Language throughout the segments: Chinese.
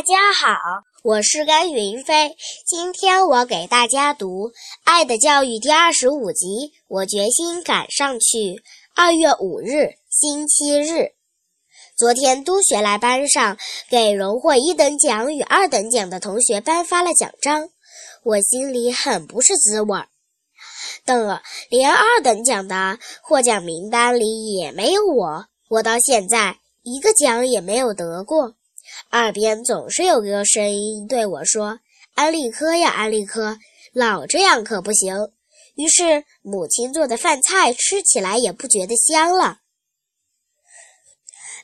大家好，我是甘云飞。今天我给大家读《爱的教育》第二十五集。我决心赶上去。二月五日，星期日。昨天，督学来班上给荣获一等奖与二等奖的同学颁发了奖章，我心里很不是滋味儿。等连二等奖的获奖名单里也没有我，我到现在一个奖也没有得过。耳边总是有个声音对我说：“安利科呀，安利科，老这样可不行。”于是，母亲做的饭菜吃起来也不觉得香了。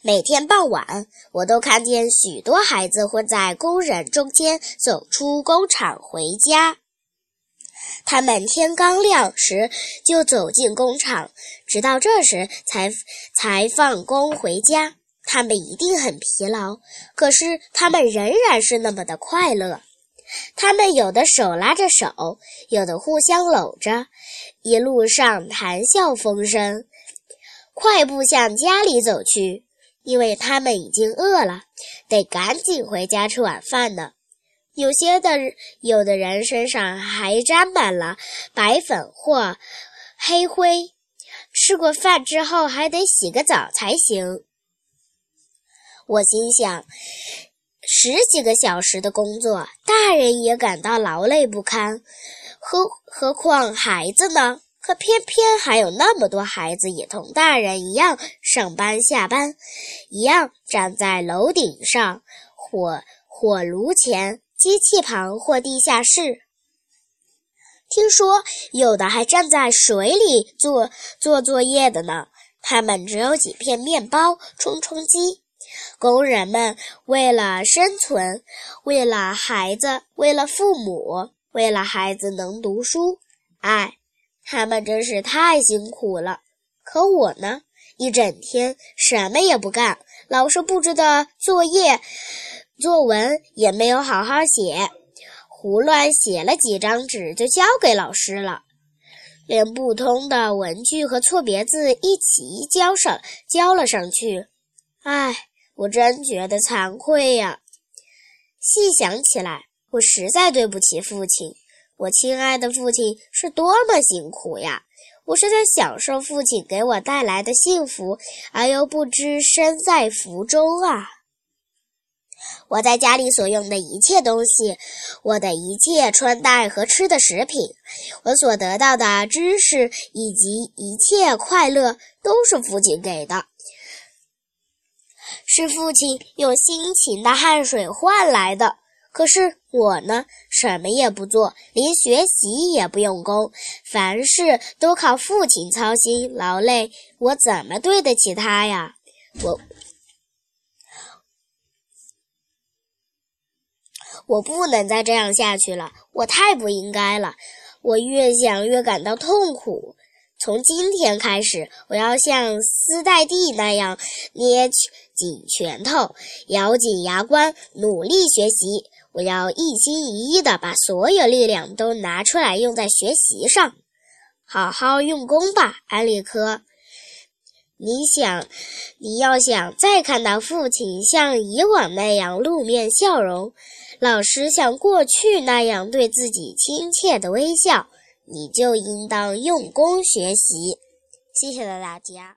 每天傍晚，我都看见许多孩子混在工人中间走出工厂回家。他们天刚亮时就走进工厂，直到这时才才放工回家。他们一定很疲劳，可是他们仍然是那么的快乐。他们有的手拉着手，有的互相搂着，一路上谈笑风生，快步向家里走去，因为他们已经饿了，得赶紧回家吃晚饭呢。有些的有的人身上还沾满了白粉或黑灰，吃过饭之后还得洗个澡才行。我心想，十几个小时的工作，大人也感到劳累不堪，何何况孩子呢？可偏偏还有那么多孩子也同大人一样上班下班，一样站在楼顶上、火火炉前、机器旁或地下室。听说有的还站在水里做做作业的呢。他们只有几片面包充充饥。工人们为了生存，为了孩子，为了父母，为了孩子能读书，哎，他们真是太辛苦了。可我呢，一整天什么也不干，老师布置的作业、作文也没有好好写，胡乱写了几张纸就交给老师了，连不通的文具和错别字一起交上交了上去，唉。我真觉得惭愧呀！细想起来，我实在对不起父亲。我亲爱的父亲是多么辛苦呀！我是在享受父亲给我带来的幸福，而又不知身在福中啊！我在家里所用的一切东西，我的一切穿戴和吃的食品，我所得到的知识以及一切快乐，都是父亲给的。是父亲用辛勤的汗水换来的。可是我呢，什么也不做，连学习也不用功，凡事都靠父亲操心劳累，我怎么对得起他呀？我，我不能再这样下去了，我太不应该了。我越想越感到痛苦。从今天开始，我要像斯黛蒂那样捏紧拳头，咬紧牙关，努力学习。我要一心一意地把所有力量都拿出来用在学习上，好好用功吧，安利科。你想，你要想再看到父亲像以往那样露面笑容，老师像过去那样对自己亲切的微笑。你就应当用功学习。谢谢了大家。